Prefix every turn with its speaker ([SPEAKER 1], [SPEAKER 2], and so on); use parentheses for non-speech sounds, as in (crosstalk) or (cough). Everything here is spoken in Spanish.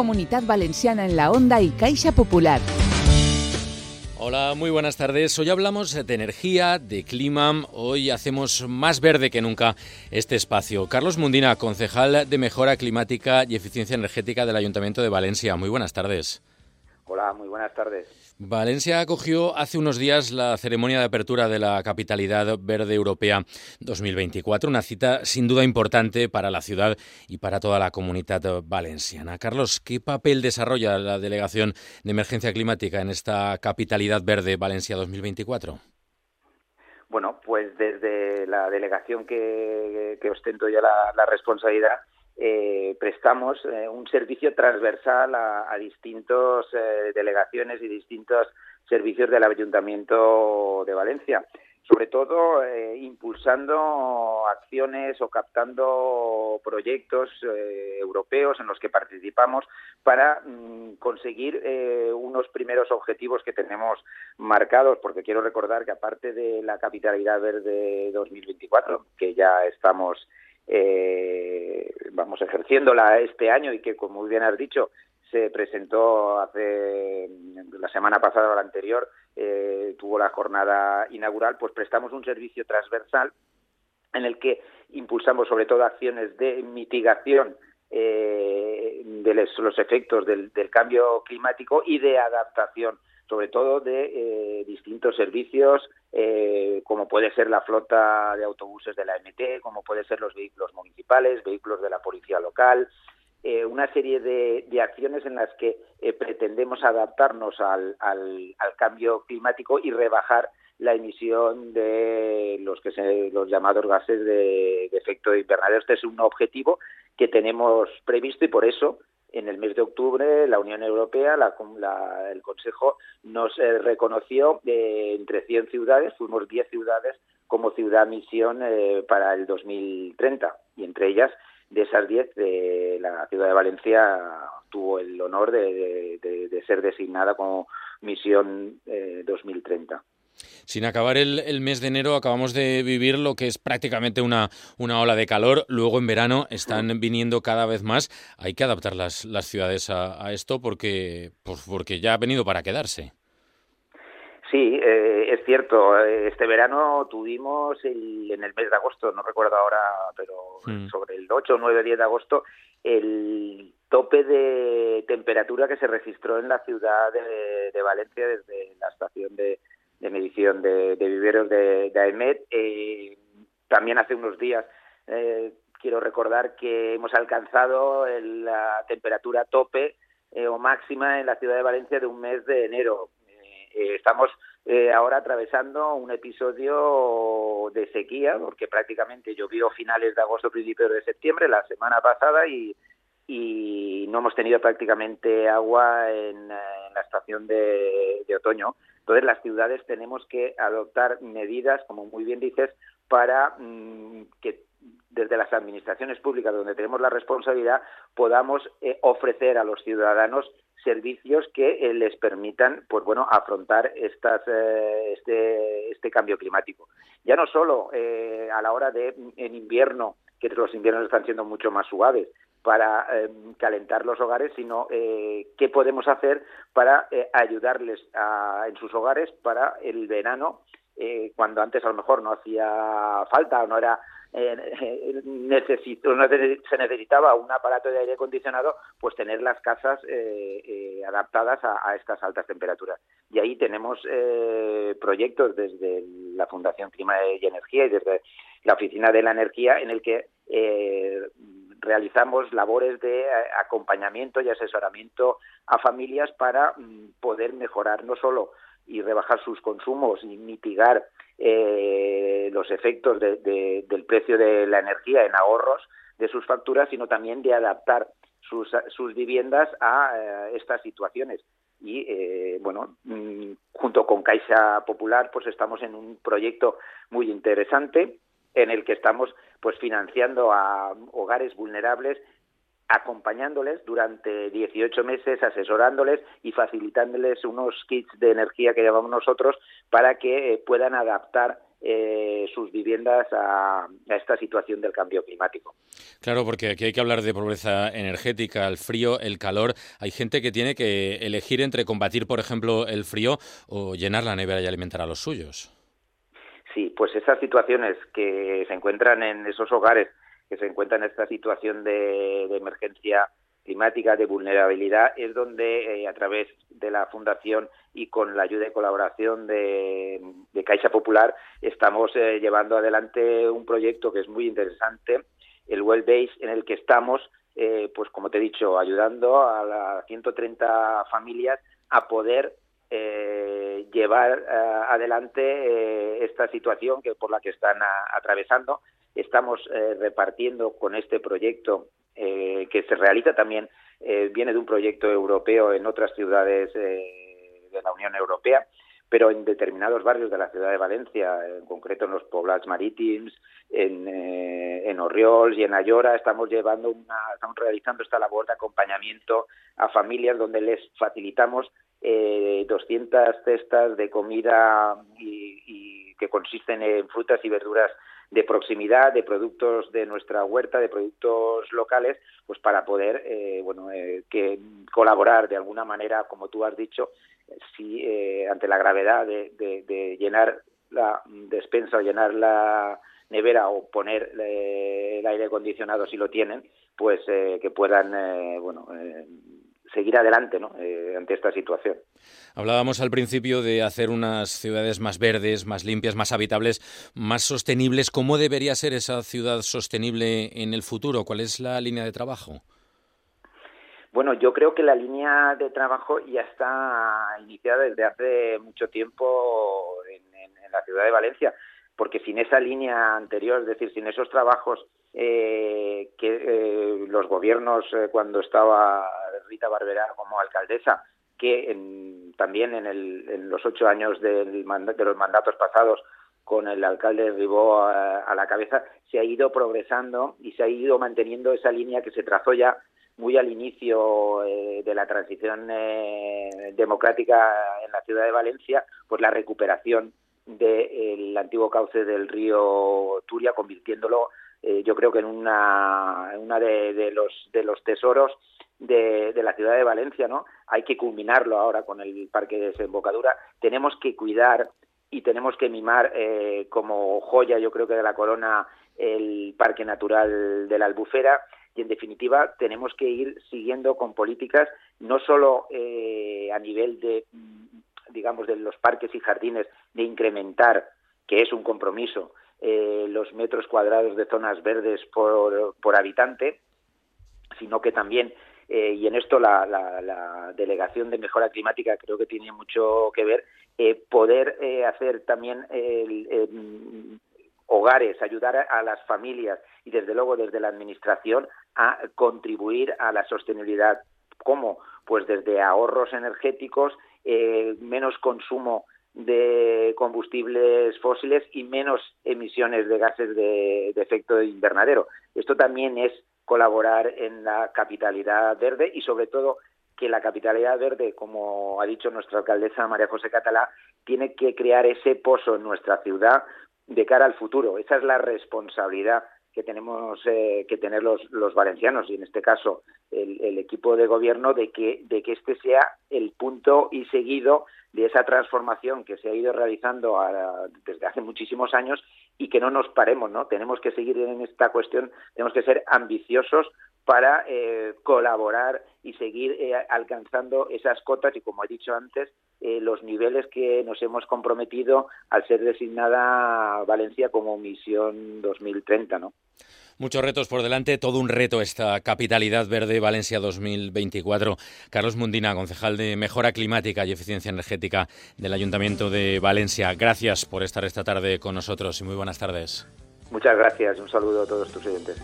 [SPEAKER 1] Comunidad Valenciana en la Onda y Caixa Popular.
[SPEAKER 2] Hola, muy buenas tardes. Hoy hablamos de energía, de clima. Hoy hacemos más verde que nunca este espacio. Carlos Mundina, concejal de Mejora Climática y Eficiencia Energética del Ayuntamiento de Valencia. Muy buenas tardes.
[SPEAKER 3] Hola, muy buenas tardes.
[SPEAKER 2] Valencia acogió hace unos días la ceremonia de apertura de la Capitalidad Verde Europea 2024, una cita sin duda importante para la ciudad y para toda la comunidad valenciana. Carlos, ¿qué papel desarrolla la Delegación de Emergencia Climática en esta Capitalidad Verde Valencia 2024?
[SPEAKER 3] Bueno, pues desde la delegación que, ostento ya la responsabilidad, eh, prestamos eh, un servicio transversal a, distintas eh, delegaciones y distintos servicios del Ayuntamiento de Valencia. Sobre todo impulsando acciones o captando proyectos europeos en los que participamos para mm, conseguir unos primeros objetivos que tenemos marcados, porque quiero recordar que aparte de la Capitalidad Verde 2024, que ya estamos eh, vamos ejerciéndola este año y que, como muy bien has dicho, se presentó hace la semana pasada o la anterior, eh, tuvo la jornada inaugural, pues prestamos un servicio transversal en el que impulsamos sobre todo acciones de mitigación eh, de los, efectos del, cambio climático y de adaptación sobre todo de eh, distintos servicios, eh, como puede ser la flota de autobuses de la MT, como puede ser los vehículos municipales, vehículos de la policía local, eh, una serie de, acciones en las que pretendemos adaptarnos al, cambio climático y rebajar la emisión de los que se, los llamados gases de, de efecto invernadero. Este es un objetivo que tenemos previsto y por eso en el mes de octubre la Unión Europea, el Consejo, nos eh, reconoció eh, entre 100 ciudades, fuimos 10 ciudades como ciudad misión eh, para el 2030 y entre ellas de esas 10 de la ciudad de Valencia tuvo el honor de, de ser designada como misión 2030.
[SPEAKER 2] Sin acabar el, mes de enero acabamos de vivir lo que es prácticamente una, una ola de calor. Luego en verano están viniendo cada vez más. Hay que adaptar las, las ciudades a, esto porque, pues porque ya ha venido para quedarse.
[SPEAKER 3] Sí, eh, es cierto. Este verano tuvimos en el mes de agosto, no recuerdo ahora, pero mm. sobre el 8, 9, 10 de agosto, el tope de temperatura que se registró en la ciudad de Valencia desde la estación de, de medición de, viveros de, de AEMET. Eh, también hace unos días eh, quiero recordar que hemos alcanzado la temperatura tope eh, o máxima en la ciudad de Valencia de un mes de enero. estamos ahora atravesando un episodio de sequía, porque prácticamente llovió finales de agosto, principios de septiembre, la semana pasada, y no hemos tenido prácticamente agua en, la estación de, otoño. Entonces, las ciudades tenemos que adoptar medidas, como muy bien dices, para mm, que desde las administraciones públicas, donde tenemos la responsabilidad, podamos eh, ofrecer a los ciudadanos servicios que eh, les permitan, pues bueno, afrontar estas, eh, este, este cambio climático. Ya no solo a la hora de en invierno, que los inviernos están siendo mucho más suaves, para em, calentar los hogares, sino eh, qué podemos hacer para eh, ayudarles en sus hogares para el verano, eh, cuando antes a lo mejor no hacía falta o no era (laughs) necesito, no se necesitaba un aparato de aire acondicionado, pues tener las casas adaptadas a, estas altas temperaturas. Y ahí tenemos proyectos desde la Fundación Clima y Energía y desde la Oficina de la Energía en el que realizamos labores de eh, acompañamiento y asesoramiento a familias para mm, poder mejorar no solo y rebajar sus consumos y mitigar eh, los efectos del precio de la energía en ahorros de sus facturas, sino también de adaptar sus, sus viviendas a eh, estas situaciones. Y bueno, mm, junto con Caixa Popular, pues estamos en un proyecto muy interesante en el que estamos pues financiando a hogares vulnerables acompañándoles durante 18 meses, asesorándoles y facilitándoles unos kits de energía que llevamos nosotros para que eh, puedan adaptar eh, sus viviendas a, esta situación del cambio climático.
[SPEAKER 2] Claro, porque aquí hay que hablar de pobreza energética, el frío, el calor. Hay gente que tiene que elegir entre combatir, por ejemplo, el frío o llenar la nevera y alimentar a los suyos.
[SPEAKER 3] Sí, pues esas situaciones que se encuentran en esos hogares, que se encuentran en esta situación de emergencia climática de vulnerabilidad es donde eh, a través de la fundación y con la ayuda y colaboración de, Caixa Popular estamos eh, llevando adelante un proyecto que es muy interesante el Well Base en el que estamos eh, pues como te he dicho ayudando a las 130 familias a poder llevar adelante esta situación que por la que están atravesando. Estamos repartiendo con este proyecto eh, que se realiza también, eh, viene de un proyecto europeo en otras ciudades eh, de la Unión Europea, pero en determinados barrios de la ciudad de Valencia, en concreto en los poblados marítimos, en, en Orriols y en Ayora, estamos llevando una, estamos realizando esta labor de acompañamiento a familias donde les facilitamos eh, 200 cestas de comida y, y que consisten en frutas y verduras de proximidad, de productos de nuestra huerta, de productos locales, pues para poder, eh, bueno, eh, que colaborar de alguna manera, como tú has dicho, si eh, ante la gravedad de, llenar la despensa o llenar la nevera o poner el aire acondicionado si lo tienen, pues que puedan, bueno, seguir adelante ¿no? Eh, ante esta situación.
[SPEAKER 2] Hablábamos al principio de hacer unas ciudades más verdes, más limpias, más habitables, más sostenibles. ¿Cómo debería ser esa ciudad sostenible en el futuro? ¿Cuál es la línea de trabajo?
[SPEAKER 3] Bueno, yo creo que la línea de trabajo ya está iniciada desde hace mucho tiempo en la ciudad de Valencia porque sin esa línea anterior, es decir, sin esos trabajos eh, que eh, los gobiernos, eh, cuando estaba Rita Barberá como alcaldesa, que también en, los ocho años del de los mandatos pasados con el alcalde Ribó a, la cabeza, se ha ido progresando y se ha ido manteniendo esa línea que se trazó ya muy al inicio de la transición democrática en la ciudad de Valencia, pues la recuperación del antiguo cauce del río Turia, convirtiéndolo, eh, yo creo que en una, una de, los, de los tesoros de, la ciudad de Valencia, ¿no? Hay que culminarlo ahora con el parque de desembocadura. Tenemos que cuidar y tenemos que mimar eh, como joya, yo creo que de la corona, el parque natural de la Albufera y en definitiva tenemos que ir siguiendo con políticas no solo eh, a nivel de digamos, de los parques y jardines, de incrementar, que es un compromiso, eh, los metros cuadrados de zonas verdes por, por habitante, sino que también, eh, y en esto la, la, Delegación de Mejora Climática creo que tiene mucho que ver, eh, poder hacer también hogares, ayudar a las familias y desde luego desde la Administración a contribuir a la sostenibilidad. ¿Cómo? Pues desde ahorros energéticos menos consumo de combustibles fósiles y menos emisiones de gases de, efecto invernadero. Esto también es colaborar en la capitalidad verde y sobre todo que la capitalidad verde, como ha dicho nuestra alcaldesa María José Catalá, tiene que crear ese pozo en nuestra ciudad de cara al futuro. Esa es la responsabilidad que tenemos eh, que tener los, los, valencianos y en este caso el, equipo de gobierno de que de que este sea el punto y seguido de esa transformación que se ha ido realizando desde hace muchísimos años y que no nos paremos no tenemos que seguir en esta cuestión tenemos que ser ambiciosos para eh, colaborar y seguir eh, alcanzando esas cotas y como he dicho antes los niveles que nos hemos comprometido al ser designada Valencia como misión 2030 no
[SPEAKER 2] Muchos retos por delante, todo un reto esta capitalidad verde Valencia 2024. Carlos Mundina, concejal de Mejora Climática y Eficiencia Energética del Ayuntamiento de Valencia. Gracias por estar esta tarde con nosotros y muy buenas tardes.
[SPEAKER 3] Muchas gracias. Un saludo a todos tus oyentes.